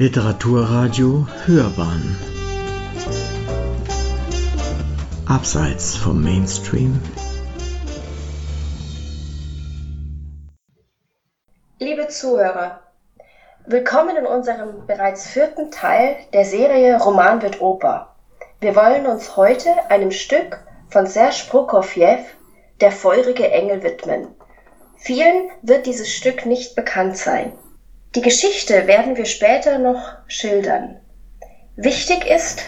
Literaturradio Hörbahn Abseits vom Mainstream Liebe Zuhörer, willkommen in unserem bereits vierten Teil der Serie Roman wird Oper. Wir wollen uns heute einem Stück von Serge Prokofjew, Der feurige Engel, widmen. Vielen wird dieses Stück nicht bekannt sein. Die Geschichte werden wir später noch schildern. Wichtig ist,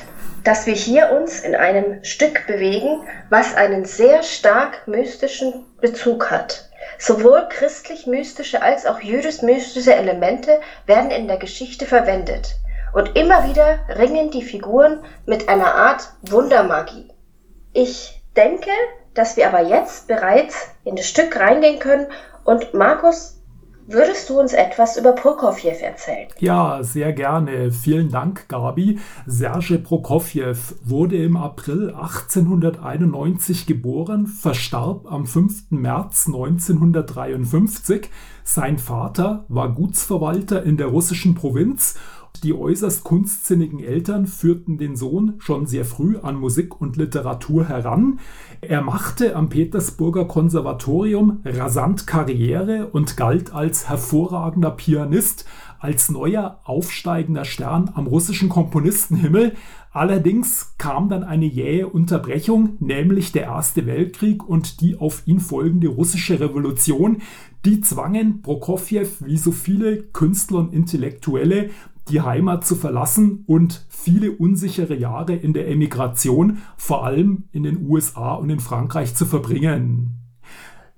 dass wir hier uns in einem Stück bewegen, was einen sehr stark mystischen Bezug hat. Sowohl christlich-mystische als auch jüdisch-mystische Elemente werden in der Geschichte verwendet. Und immer wieder ringen die Figuren mit einer Art Wundermagie. Ich denke, dass wir aber jetzt bereits in das Stück reingehen können und Markus Würdest du uns etwas über Prokofjew erzählen? Ja, sehr gerne. Vielen Dank, Gabi. Serge Prokofjew wurde im April 1891 geboren, verstarb am 5. März 1953. Sein Vater war Gutsverwalter in der russischen Provinz die äußerst kunstsinnigen Eltern führten den Sohn schon sehr früh an Musik und Literatur heran. Er machte am Petersburger Konservatorium rasant Karriere und galt als hervorragender Pianist, als neuer aufsteigender Stern am russischen Komponistenhimmel. Allerdings kam dann eine jähe Unterbrechung, nämlich der Erste Weltkrieg und die auf ihn folgende russische Revolution. Die zwangen Prokofjew wie so viele Künstler und Intellektuelle die Heimat zu verlassen und viele unsichere Jahre in der Emigration, vor allem in den USA und in Frankreich, zu verbringen.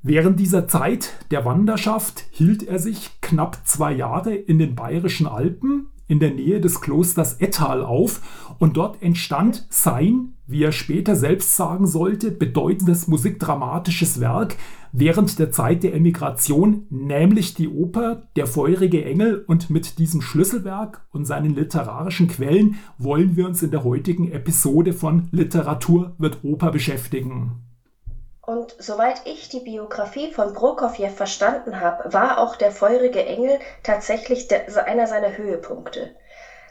Während dieser Zeit der Wanderschaft hielt er sich knapp zwei Jahre in den bayerischen Alpen in der Nähe des Klosters Ettal auf und dort entstand sein, wie er später selbst sagen sollte, bedeutendes musikdramatisches Werk, während der Zeit der Emigration, nämlich die Oper Der feurige Engel. Und mit diesem Schlüsselwerk und seinen literarischen Quellen wollen wir uns in der heutigen Episode von Literatur wird Oper beschäftigen. Und soweit ich die Biografie von Prokofjew verstanden habe, war auch der feurige Engel tatsächlich der, einer seiner Höhepunkte.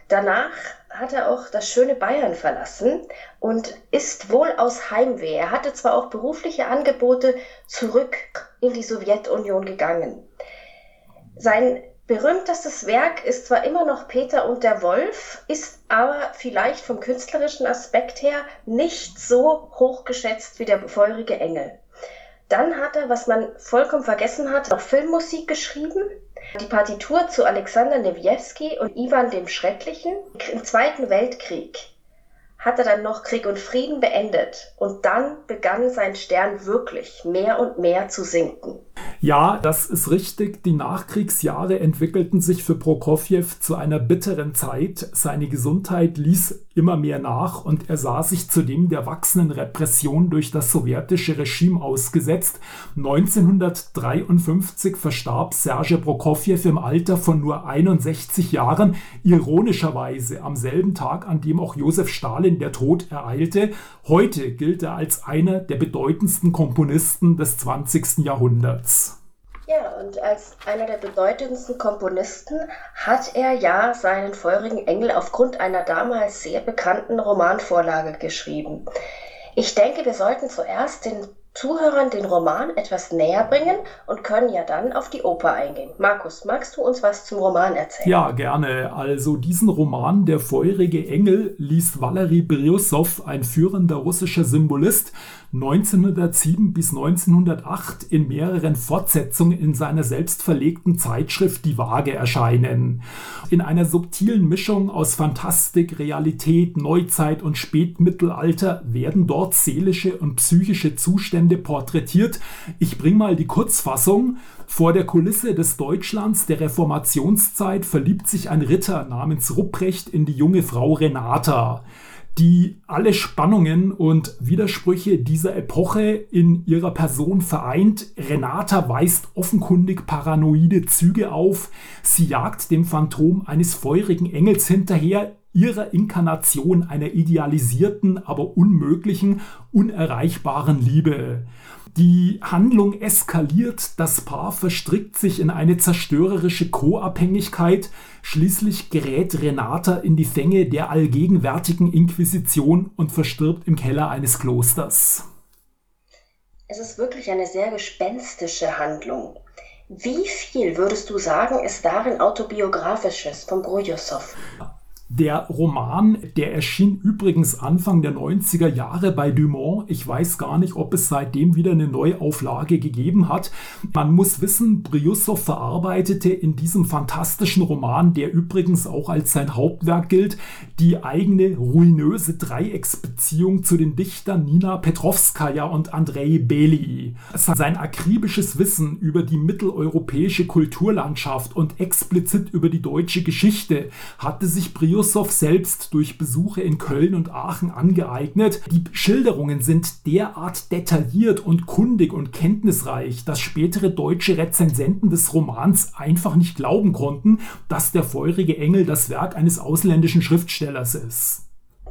Danach hat er auch das schöne Bayern verlassen und ist wohl aus Heimweh. Er hatte zwar auch berufliche Angebote zurück in die Sowjetunion gegangen. Sein berühmtestes Werk ist zwar immer noch Peter und der Wolf, ist aber vielleicht vom künstlerischen Aspekt her nicht so hoch geschätzt wie der feurige Engel. Dann hat er, was man vollkommen vergessen hat, noch Filmmusik geschrieben die Partitur zu Alexander Newjeski und Iwan dem Schrecklichen im Zweiten Weltkrieg hat er dann noch Krieg und Frieden beendet und dann begann sein Stern wirklich mehr und mehr zu sinken. Ja, das ist richtig. Die Nachkriegsjahre entwickelten sich für Prokofjew zu einer bitteren Zeit. Seine Gesundheit ließ immer mehr nach und er sah sich zudem der wachsenden Repression durch das sowjetische Regime ausgesetzt. 1953 verstarb Serge Prokofjew im Alter von nur 61 Jahren, ironischerweise am selben Tag, an dem auch Josef Stalin der Tod ereilte. Heute gilt er als einer der bedeutendsten Komponisten des 20. Jahrhunderts. Und als einer der bedeutendsten Komponisten hat er ja seinen feurigen Engel aufgrund einer damals sehr bekannten Romanvorlage geschrieben. Ich denke, wir sollten zuerst den Zuhörern den Roman etwas näher bringen und können ja dann auf die Oper eingehen. Markus, magst du uns was zum Roman erzählen? Ja, gerne. Also diesen Roman Der feurige Engel liest Valery Briussow, ein führender russischer Symbolist, 1907 bis 1908 in mehreren Fortsetzungen in seiner selbstverlegten Zeitschrift Die Waage erscheinen. In einer subtilen Mischung aus Fantastik, Realität, Neuzeit und Spätmittelalter werden dort seelische und psychische Zustände porträtiert. Ich bringe mal die Kurzfassung. Vor der Kulisse des Deutschlands der Reformationszeit verliebt sich ein Ritter namens Rupprecht in die junge Frau Renata die alle Spannungen und Widersprüche dieser Epoche in ihrer Person vereint. Renata weist offenkundig paranoide Züge auf. Sie jagt dem Phantom eines feurigen Engels hinterher, ihrer Inkarnation einer idealisierten, aber unmöglichen, unerreichbaren Liebe. Die Handlung eskaliert, das Paar verstrickt sich in eine zerstörerische Co-Abhängigkeit, schließlich gerät Renata in die Fänge der allgegenwärtigen Inquisition und verstirbt im Keller eines Klosters. Es ist wirklich eine sehr gespenstische Handlung. Wie viel würdest du sagen, ist darin autobiografisches von Brujosov? Der Roman, der erschien übrigens Anfang der 90er Jahre bei Dumont. Ich weiß gar nicht, ob es seitdem wieder eine Neuauflage gegeben hat. Man muss wissen, Briussow verarbeitete in diesem fantastischen Roman, der übrigens auch als sein Hauptwerk gilt, die eigene ruinöse Dreiecksbeziehung zu den Dichtern Nina Petrovskaya und Andrei Beli. Sein akribisches Wissen über die mitteleuropäische Kulturlandschaft und explizit über die deutsche Geschichte hatte sich Briussow Brjusow selbst durch Besuche in Köln und Aachen angeeignet. Die Schilderungen sind derart detailliert und kundig und kenntnisreich, dass spätere deutsche Rezensenten des Romans einfach nicht glauben konnten, dass der feurige Engel das Werk eines ausländischen Schriftstellers ist.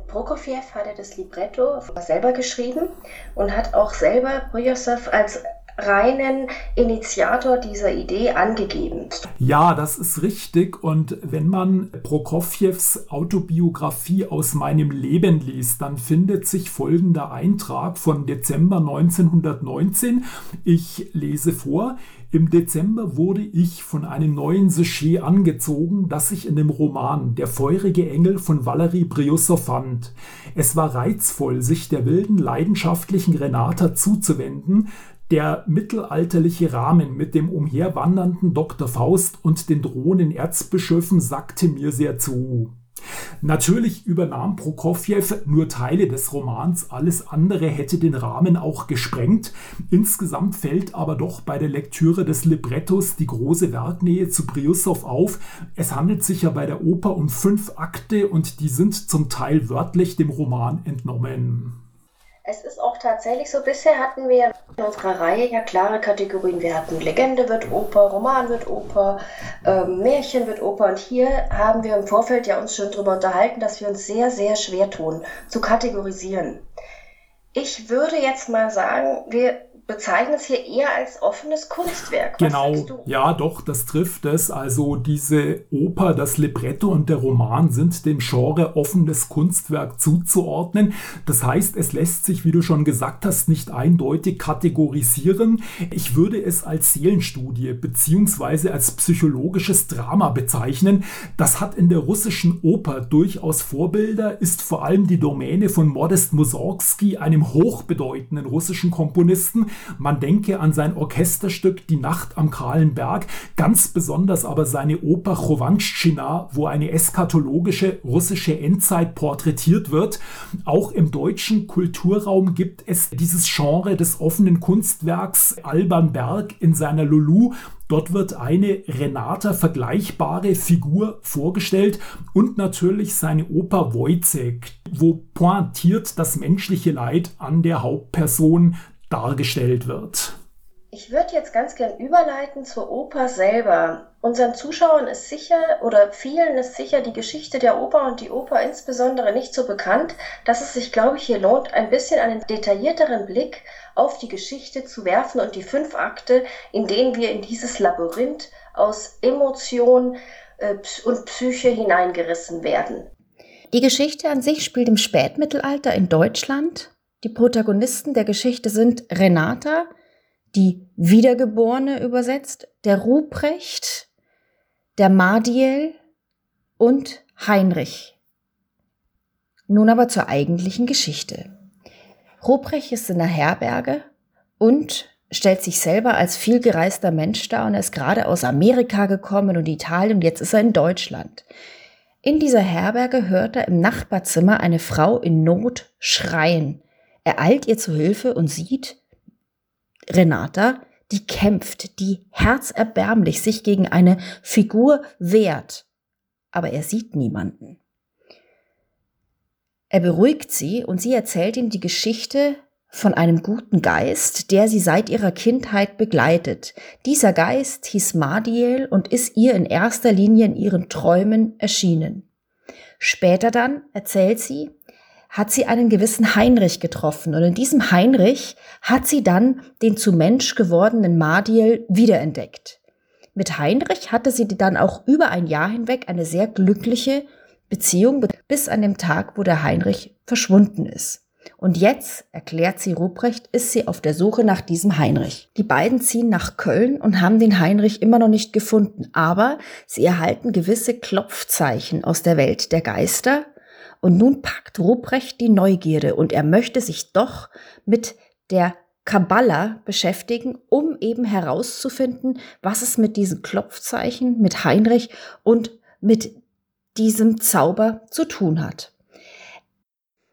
Prokofjew hat das Libretto selber geschrieben und hat auch selber Brjusow als reinen Initiator dieser Idee angegeben. Ja, das ist richtig. Und wenn man Prokofjews Autobiografie aus meinem Leben liest, dann findet sich folgender Eintrag von Dezember 1919. Ich lese vor. Im Dezember wurde ich von einem neuen Sujet angezogen, das sich in dem Roman Der feurige Engel von Valerie Briussow fand. Es war reizvoll, sich der wilden, leidenschaftlichen Renata zuzuwenden, der mittelalterliche Rahmen mit dem umherwandernden Dr. Faust und den drohenden Erzbischöfen sagte mir sehr zu. Natürlich übernahm Prokofjew nur Teile des Romans, alles andere hätte den Rahmen auch gesprengt. Insgesamt fällt aber doch bei der Lektüre des Librettos die große Werknähe zu Briussow auf. Es handelt sich ja bei der Oper um fünf Akte und die sind zum Teil wörtlich dem Roman entnommen. Es ist auch tatsächlich so, bisher hatten wir in unserer Reihe ja klare Kategorien. Wir hatten Legende wird Oper, Roman wird Oper, äh, Märchen wird Oper. Und hier haben wir im Vorfeld ja uns schon darüber unterhalten, dass wir uns sehr, sehr schwer tun, zu kategorisieren. Ich würde jetzt mal sagen, wir bezeichnen es hier eher als offenes Kunstwerk. Was genau, ja, doch, das trifft es. Also diese Oper, das Libretto und der Roman sind dem Genre offenes Kunstwerk zuzuordnen. Das heißt, es lässt sich, wie du schon gesagt hast, nicht eindeutig kategorisieren. Ich würde es als Seelenstudie beziehungsweise als psychologisches Drama bezeichnen. Das hat in der russischen Oper durchaus Vorbilder, ist vor allem die Domäne von Modest Mussorgsky, einem hochbedeutenden russischen Komponisten, man denke an sein Orchesterstück Die Nacht am Kahlen Berg, ganz besonders aber seine Oper Chovanschina, wo eine eskatologische russische Endzeit porträtiert wird. Auch im deutschen Kulturraum gibt es dieses Genre des offenen Kunstwerks Alban Berg in seiner Lulu Dort wird eine Renata vergleichbare Figur vorgestellt und natürlich seine Oper Wojciech, wo pointiert das menschliche Leid an der Hauptperson dargestellt wird. Ich würde jetzt ganz gern überleiten zur Oper selber. Unseren Zuschauern ist sicher oder vielen ist sicher die Geschichte der Oper und die Oper insbesondere nicht so bekannt, dass es sich, glaube ich, hier lohnt, ein bisschen einen detaillierteren Blick auf die Geschichte zu werfen und die fünf Akte, in denen wir in dieses Labyrinth aus Emotion äh, und Psyche hineingerissen werden. Die Geschichte an sich spielt im Spätmittelalter in Deutschland die Protagonisten der Geschichte sind Renata, die Wiedergeborene übersetzt, der Ruprecht, der Madiel und Heinrich. Nun aber zur eigentlichen Geschichte. Ruprecht ist in der Herberge und stellt sich selber als vielgereister Mensch dar und er ist gerade aus Amerika gekommen und Italien und jetzt ist er in Deutschland. In dieser Herberge hört er im Nachbarzimmer eine Frau in Not schreien. Er eilt ihr zu Hilfe und sieht Renata, die kämpft, die herzerbärmlich sich gegen eine Figur wehrt. Aber er sieht niemanden. Er beruhigt sie und sie erzählt ihm die Geschichte von einem guten Geist, der sie seit ihrer Kindheit begleitet. Dieser Geist hieß Madiel und ist ihr in erster Linie in ihren Träumen erschienen. Später dann, erzählt sie, hat sie einen gewissen Heinrich getroffen. Und in diesem Heinrich hat sie dann den zu Mensch gewordenen Madiel wiederentdeckt. Mit Heinrich hatte sie dann auch über ein Jahr hinweg eine sehr glückliche Beziehung bis an dem Tag, wo der Heinrich verschwunden ist. Und jetzt, erklärt sie Ruprecht, ist sie auf der Suche nach diesem Heinrich. Die beiden ziehen nach Köln und haben den Heinrich immer noch nicht gefunden, aber sie erhalten gewisse Klopfzeichen aus der Welt der Geister. Und nun packt Ruprecht die Neugierde und er möchte sich doch mit der Kabbala beschäftigen, um eben herauszufinden, was es mit diesen Klopfzeichen, mit Heinrich und mit diesem Zauber zu tun hat.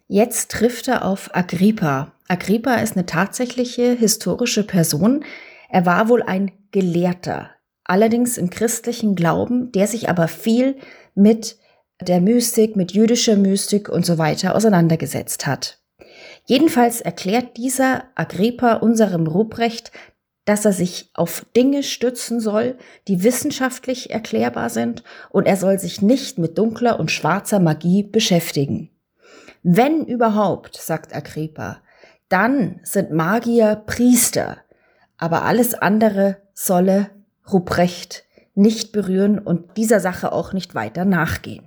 Jetzt trifft er auf Agrippa. Agrippa ist eine tatsächliche historische Person. Er war wohl ein Gelehrter, allerdings im christlichen Glauben, der sich aber viel mit der Mystik, mit jüdischer Mystik und so weiter auseinandergesetzt hat. Jedenfalls erklärt dieser Agrippa unserem Ruprecht, dass er sich auf Dinge stützen soll, die wissenschaftlich erklärbar sind, und er soll sich nicht mit dunkler und schwarzer Magie beschäftigen. Wenn überhaupt, sagt Agrippa, dann sind Magier Priester, aber alles andere solle Ruprecht nicht berühren und dieser Sache auch nicht weiter nachgehen.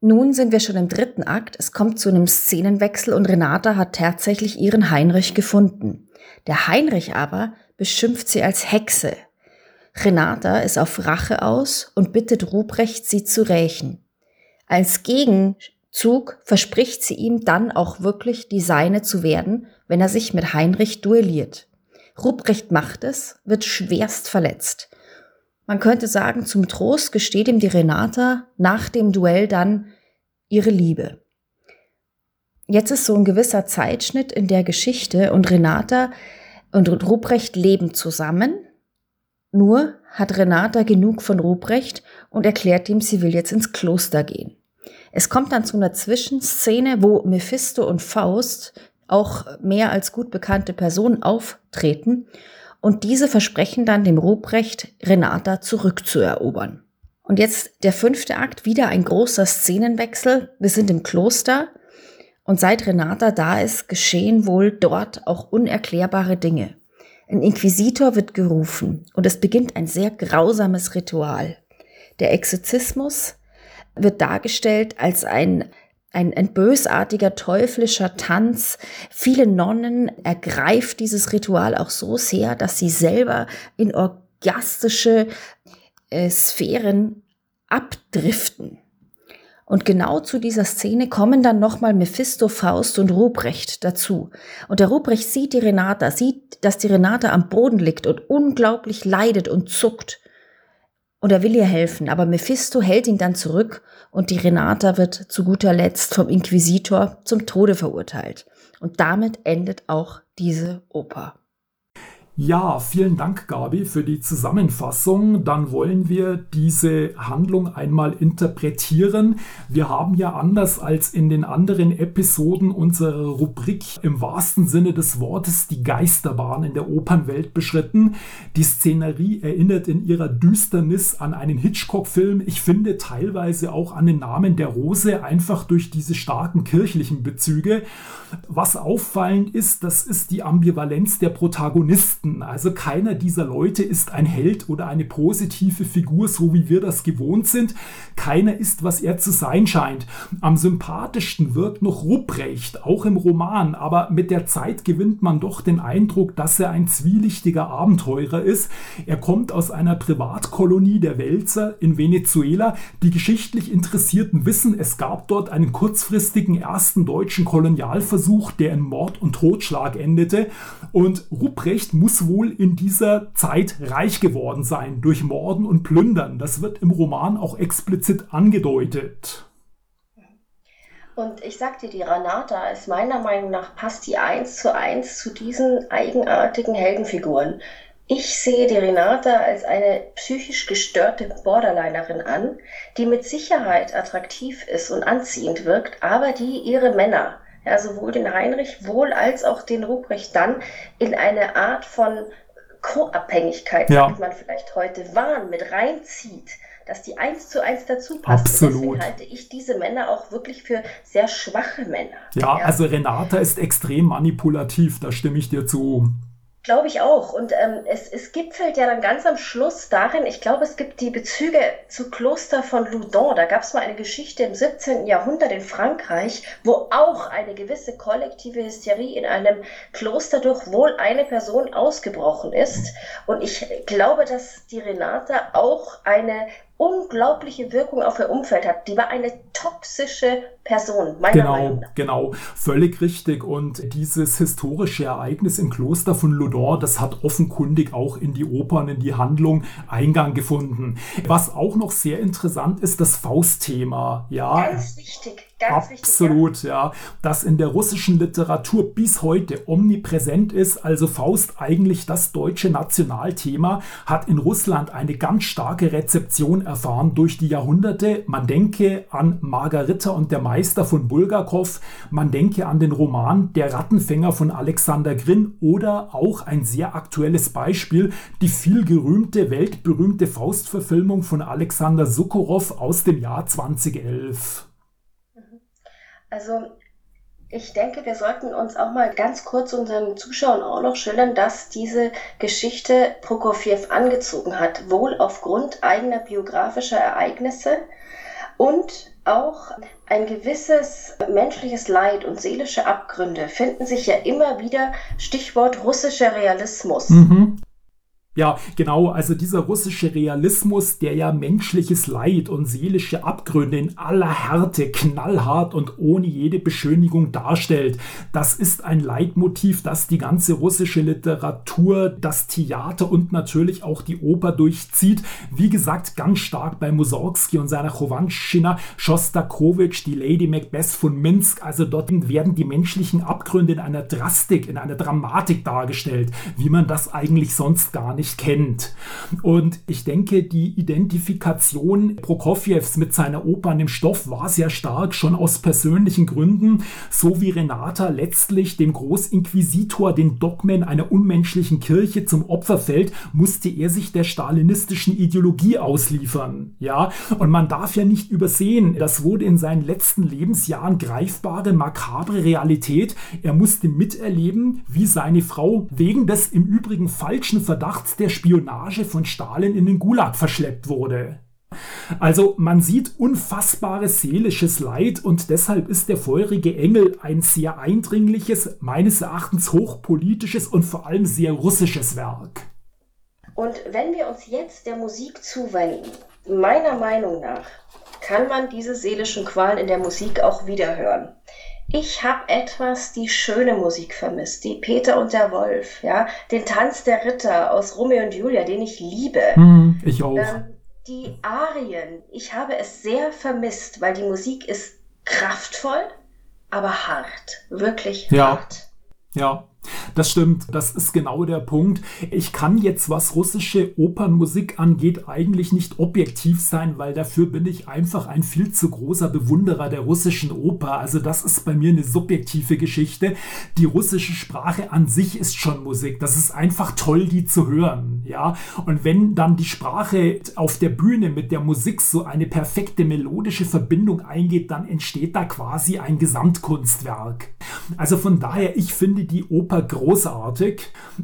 Nun sind wir schon im dritten Akt, es kommt zu einem Szenenwechsel und Renata hat tatsächlich ihren Heinrich gefunden. Der Heinrich aber beschimpft sie als Hexe. Renata ist auf Rache aus und bittet Ruprecht, sie zu rächen. Als Gegen Zug verspricht sie ihm dann auch wirklich die Seine zu werden, wenn er sich mit Heinrich duelliert. Ruprecht macht es, wird schwerst verletzt. Man könnte sagen, zum Trost gesteht ihm die Renata nach dem Duell dann ihre Liebe. Jetzt ist so ein gewisser Zeitschnitt in der Geschichte und Renata und Ruprecht leben zusammen. Nur hat Renata genug von Ruprecht und erklärt ihm, sie will jetzt ins Kloster gehen. Es kommt dann zu einer Zwischenszene, wo Mephisto und Faust auch mehr als gut bekannte Personen auftreten und diese versprechen dann dem Ruprecht, Renata zurückzuerobern. Und jetzt der fünfte Akt, wieder ein großer Szenenwechsel. Wir sind im Kloster und seit Renata da ist, geschehen wohl dort auch unerklärbare Dinge. Ein Inquisitor wird gerufen und es beginnt ein sehr grausames Ritual. Der Exorzismus wird dargestellt als ein ein, ein bösartiger, teuflischer Tanz. Viele Nonnen ergreift dieses Ritual auch so sehr, dass sie selber in orgastische äh, Sphären abdriften. Und genau zu dieser Szene kommen dann nochmal Mephisto, Faust und Ruprecht dazu. Und der Ruprecht sieht die Renata, sieht, dass die Renata am Boden liegt und unglaublich leidet und zuckt. Und er will ihr helfen, aber Mephisto hält ihn dann zurück und die Renata wird zu guter Letzt vom Inquisitor zum Tode verurteilt. Und damit endet auch diese Oper. Ja, vielen Dank, Gabi, für die Zusammenfassung. Dann wollen wir diese Handlung einmal interpretieren. Wir haben ja anders als in den anderen Episoden unserer Rubrik im wahrsten Sinne des Wortes die Geisterbahn in der Opernwelt beschritten. Die Szenerie erinnert in ihrer Düsternis an einen Hitchcock-Film. Ich finde teilweise auch an den Namen der Rose, einfach durch diese starken kirchlichen Bezüge. Was auffallend ist, das ist die Ambivalenz der Protagonisten finden. Also keiner dieser Leute ist ein Held oder eine positive Figur, so wie wir das gewohnt sind. Keiner ist, was er zu sein scheint. Am sympathischsten wirkt noch Rupprecht, auch im Roman, aber mit der Zeit gewinnt man doch den Eindruck, dass er ein zwielichtiger Abenteurer ist. Er kommt aus einer Privatkolonie der Wälzer in Venezuela. Die geschichtlich Interessierten wissen, es gab dort einen kurzfristigen ersten deutschen Kolonialversuch, der in Mord und Totschlag endete. Und Rupprecht muss wohl in dieser Zeit reich geworden sein durch Morden und Plündern. Das wird im Roman auch explizit angedeutet. Und ich sagte, die Ranata ist meiner Meinung nach passt die eins zu eins zu diesen eigenartigen Heldenfiguren. Ich sehe die Renata als eine psychisch gestörte Borderlinerin an, die mit Sicherheit attraktiv ist und anziehend wirkt, aber die ihre Männer ja, sowohl den Heinrich wohl als auch den Ruprecht dann in eine Art von Co-Abhängigkeit, ja. man vielleicht heute, Wahn mit reinzieht. dass die eins zu eins dazu passen. Absolut. Deswegen halte ich diese Männer auch wirklich für sehr schwache Männer. Ja, ja, also Renata ist extrem manipulativ, da stimme ich dir zu. Glaube ich auch. Und ähm, es, es gipfelt ja dann ganz am Schluss darin, ich glaube, es gibt die Bezüge zu Kloster von Loudun. Da gab es mal eine Geschichte im 17. Jahrhundert in Frankreich, wo auch eine gewisse kollektive Hysterie in einem Kloster durch wohl eine Person ausgebrochen ist. Und ich glaube, dass die Renata auch eine unglaubliche Wirkung auf ihr Umfeld hat. Die war eine toxische Person, meiner genau, Meinung nach. Genau, völlig richtig. Und dieses historische Ereignis im Kloster von Loudun, das hat offenkundig auch in die Opern, in die Handlung Eingang gefunden. Was auch noch sehr interessant ist, das Faustthema. Ja, Ganz wichtig. Ganz Absolut, wichtig, ja. ja. Das in der russischen Literatur bis heute omnipräsent ist, also Faust eigentlich das deutsche Nationalthema, hat in Russland eine ganz starke Rezeption erfahren durch die Jahrhunderte. Man denke an Margarita und der Meister von Bulgakov, man denke an den Roman Der Rattenfänger von Alexander Grin oder auch ein sehr aktuelles Beispiel, die viel gerühmte, weltberühmte Faustverfilmung von Alexander Sokurov aus dem Jahr 2011. Also ich denke, wir sollten uns auch mal ganz kurz unseren Zuschauern auch noch schildern, dass diese Geschichte Prokofjew angezogen hat, wohl aufgrund eigener biografischer Ereignisse und auch ein gewisses menschliches Leid und seelische Abgründe finden sich ja immer wieder Stichwort russischer Realismus. Mhm. Ja, genau, also dieser russische Realismus, der ja menschliches Leid und seelische Abgründe in aller Härte, knallhart und ohne jede Beschönigung darstellt, das ist ein Leitmotiv, das die ganze russische Literatur, das Theater und natürlich auch die Oper durchzieht. Wie gesagt, ganz stark bei Mussorgsky und seiner Chowanschina, Schostakowitsch, die Lady Macbeth von Minsk, also dort werden die menschlichen Abgründe in einer Drastik, in einer Dramatik dargestellt, wie man das eigentlich sonst gar nicht nicht kennt. Und ich denke, die Identifikation Prokofjews mit seiner Oper an dem Stoff war sehr stark, schon aus persönlichen Gründen, so wie Renata letztlich dem Großinquisitor, den Dogmen einer unmenschlichen Kirche zum Opfer fällt, musste er sich der stalinistischen Ideologie ausliefern. Ja, und man darf ja nicht übersehen, das wurde in seinen letzten Lebensjahren greifbare, makabre Realität. Er musste miterleben, wie seine Frau wegen des im Übrigen falschen Verdachts der Spionage von Stalin in den Gulag verschleppt wurde. Also man sieht unfassbares seelisches Leid und deshalb ist der feurige Engel ein sehr eindringliches, meines Erachtens hochpolitisches und vor allem sehr russisches Werk. Und wenn wir uns jetzt der Musik zuwenden, meiner Meinung nach kann man diese seelischen Qualen in der Musik auch wieder hören. Ich habe etwas die schöne Musik vermisst, die Peter und der Wolf, ja, den Tanz der Ritter aus Romeo und Julia, den ich liebe. Hm, ich auch. Ähm, die Arien, ich habe es sehr vermisst, weil die Musik ist kraftvoll, aber hart, wirklich ja. hart. Ja, das stimmt, das ist genau der Punkt. Ich kann jetzt, was russische Opernmusik angeht, eigentlich nicht objektiv sein, weil dafür bin ich einfach ein viel zu großer Bewunderer der russischen Oper. Also das ist bei mir eine subjektive Geschichte. Die russische Sprache an sich ist schon Musik. Das ist einfach toll, die zu hören. Ja, und wenn dann die Sprache auf der Bühne mit der Musik so eine perfekte melodische Verbindung eingeht, dann entsteht da quasi ein Gesamtkunstwerk. Also von daher, ich finde die Oper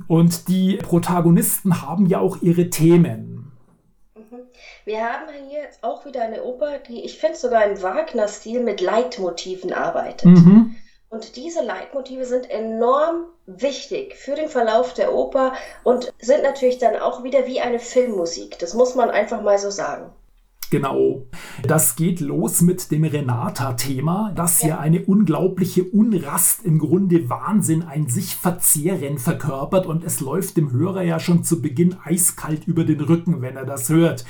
und die Protagonisten haben ja auch ihre Themen. Mhm. Wir haben hier jetzt auch wieder eine Oper, die ich finde sogar im Wagner-Stil mit Leitmotiven arbeitet. Mhm. Und diese Leitmotive sind enorm wichtig für den Verlauf der Oper und sind natürlich dann auch wieder wie eine Filmmusik. Das muss man einfach mal so sagen. Genau. Das geht los mit dem Renata-Thema, das ja. eine unglaubliche Unrast, im Grunde Wahnsinn, ein sich verzehren verkörpert und es läuft dem Hörer ja schon zu Beginn eiskalt über den Rücken, wenn er das hört.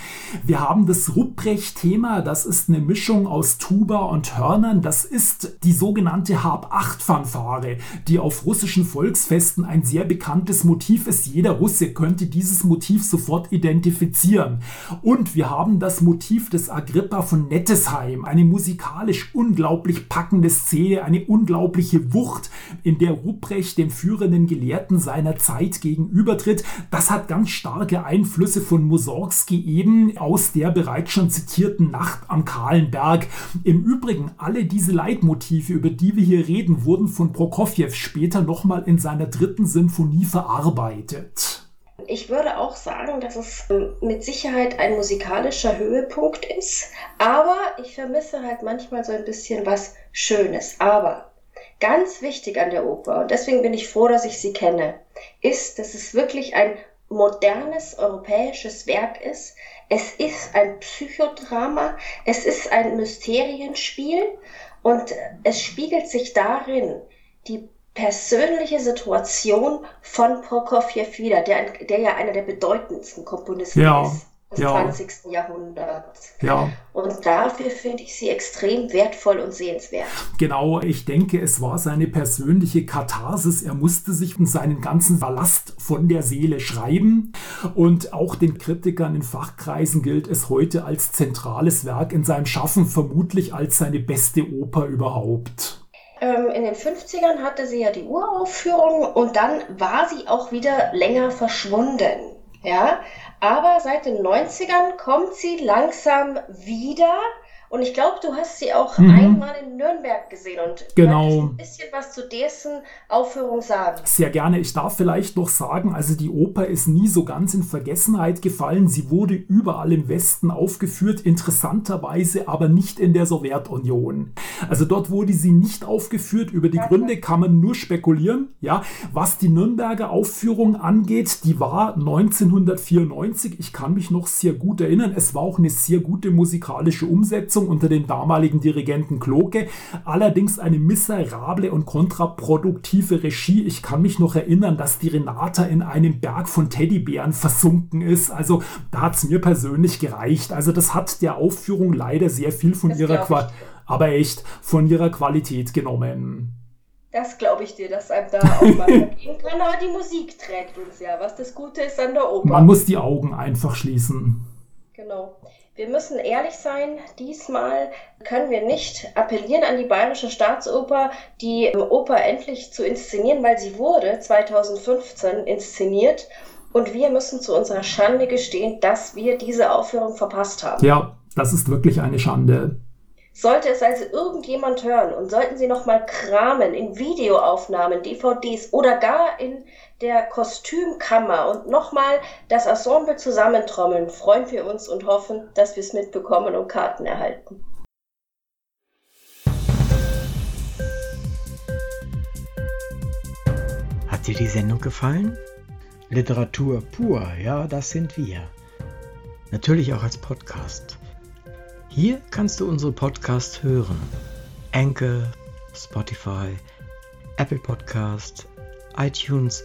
Wir haben das Rupprecht-Thema, das ist eine Mischung aus Tuba und Hörnern, das ist die sogenannte Hab-8-Fanfare, die auf russischen Volksfesten ein sehr bekanntes Motiv ist. Jeder Russe könnte dieses Motiv sofort identifizieren. Und wir haben das Motiv Leitmotiv des Agrippa von Nettesheim. Eine musikalisch unglaublich packende Szene, eine unglaubliche Wucht, in der Ruprecht dem führenden Gelehrten seiner Zeit gegenübertritt. Das hat ganz starke Einflüsse von Mussorgsky eben aus der bereits schon zitierten Nacht am Kahlen Berg. Im Übrigen, alle diese Leitmotive, über die wir hier reden, wurden von Prokofjew später nochmal in seiner dritten Sinfonie verarbeitet. Ich würde auch sagen, dass es ähm, mit Sicherheit ein musikalischer Höhepunkt ist, aber ich vermisse halt manchmal so ein bisschen was Schönes. Aber ganz wichtig an der Oper, und deswegen bin ich froh, dass ich sie kenne, ist, dass es wirklich ein modernes europäisches Werk ist. Es ist ein Psychodrama, es ist ein Mysterienspiel und es spiegelt sich darin die persönliche Situation von Prokofjew wieder, der, der ja einer der bedeutendsten Komponisten ja, ist des ja. 20. Jahrhunderts. Ja. Und dafür finde ich sie extrem wertvoll und sehenswert. Genau, ich denke, es war seine persönliche Katharsis. Er musste sich seinen ganzen Ballast von der Seele schreiben. Und auch den Kritikern in Fachkreisen gilt es heute als zentrales Werk in seinem Schaffen, vermutlich als seine beste Oper überhaupt. Ähm, in den 50ern hatte sie ja die Uraufführung und dann war sie auch wieder länger verschwunden. Ja, aber seit den 90ern kommt sie langsam wieder und ich glaube, du hast sie auch mhm. einmal in Nürnberg gesehen und genau. ein bisschen was zu dessen Aufführung sagen. Sehr gerne. Ich darf vielleicht noch sagen, also die Oper ist nie so ganz in Vergessenheit gefallen. Sie wurde überall im Westen aufgeführt, interessanterweise aber nicht in der Sowjetunion. Also dort wurde sie nicht aufgeführt. Über die ja, Gründe kann man nur spekulieren. Ja, was die Nürnberger Aufführung angeht, die war 1994. Ich kann mich noch sehr gut erinnern. Es war auch eine sehr gute musikalische Umsetzung. Besetzung unter dem damaligen Dirigenten Kloke, allerdings eine miserable und kontraproduktive Regie. Ich kann mich noch erinnern, dass die Renata in einem Berg von Teddybären versunken ist. Also da hat es mir persönlich gereicht. Also das hat der Aufführung leider sehr viel von das ihrer Qualität, aber echt von ihrer Qualität genommen. Das glaube ich dir, dass einem da auch mal vergehen kann. Aber die Musik trägt uns ja, was das Gute ist an der Oper. Man muss die Augen einfach schließen. Genau. Wir müssen ehrlich sein, diesmal können wir nicht appellieren an die Bayerische Staatsoper, die Oper endlich zu inszenieren, weil sie wurde 2015 inszeniert und wir müssen zu unserer Schande gestehen, dass wir diese Aufführung verpasst haben. Ja, das ist wirklich eine Schande. Sollte es also irgendjemand hören und sollten Sie nochmal kramen in Videoaufnahmen, DVDs oder gar in der Kostümkammer und nochmal das Ensemble zusammentrommeln, freuen wir uns und hoffen, dass wir es mitbekommen und Karten erhalten. Hat dir die Sendung gefallen? Literatur pur, ja, das sind wir. Natürlich auch als Podcast. Hier kannst du unsere Podcasts hören. Anchor, Spotify, Apple Podcasts, iTunes,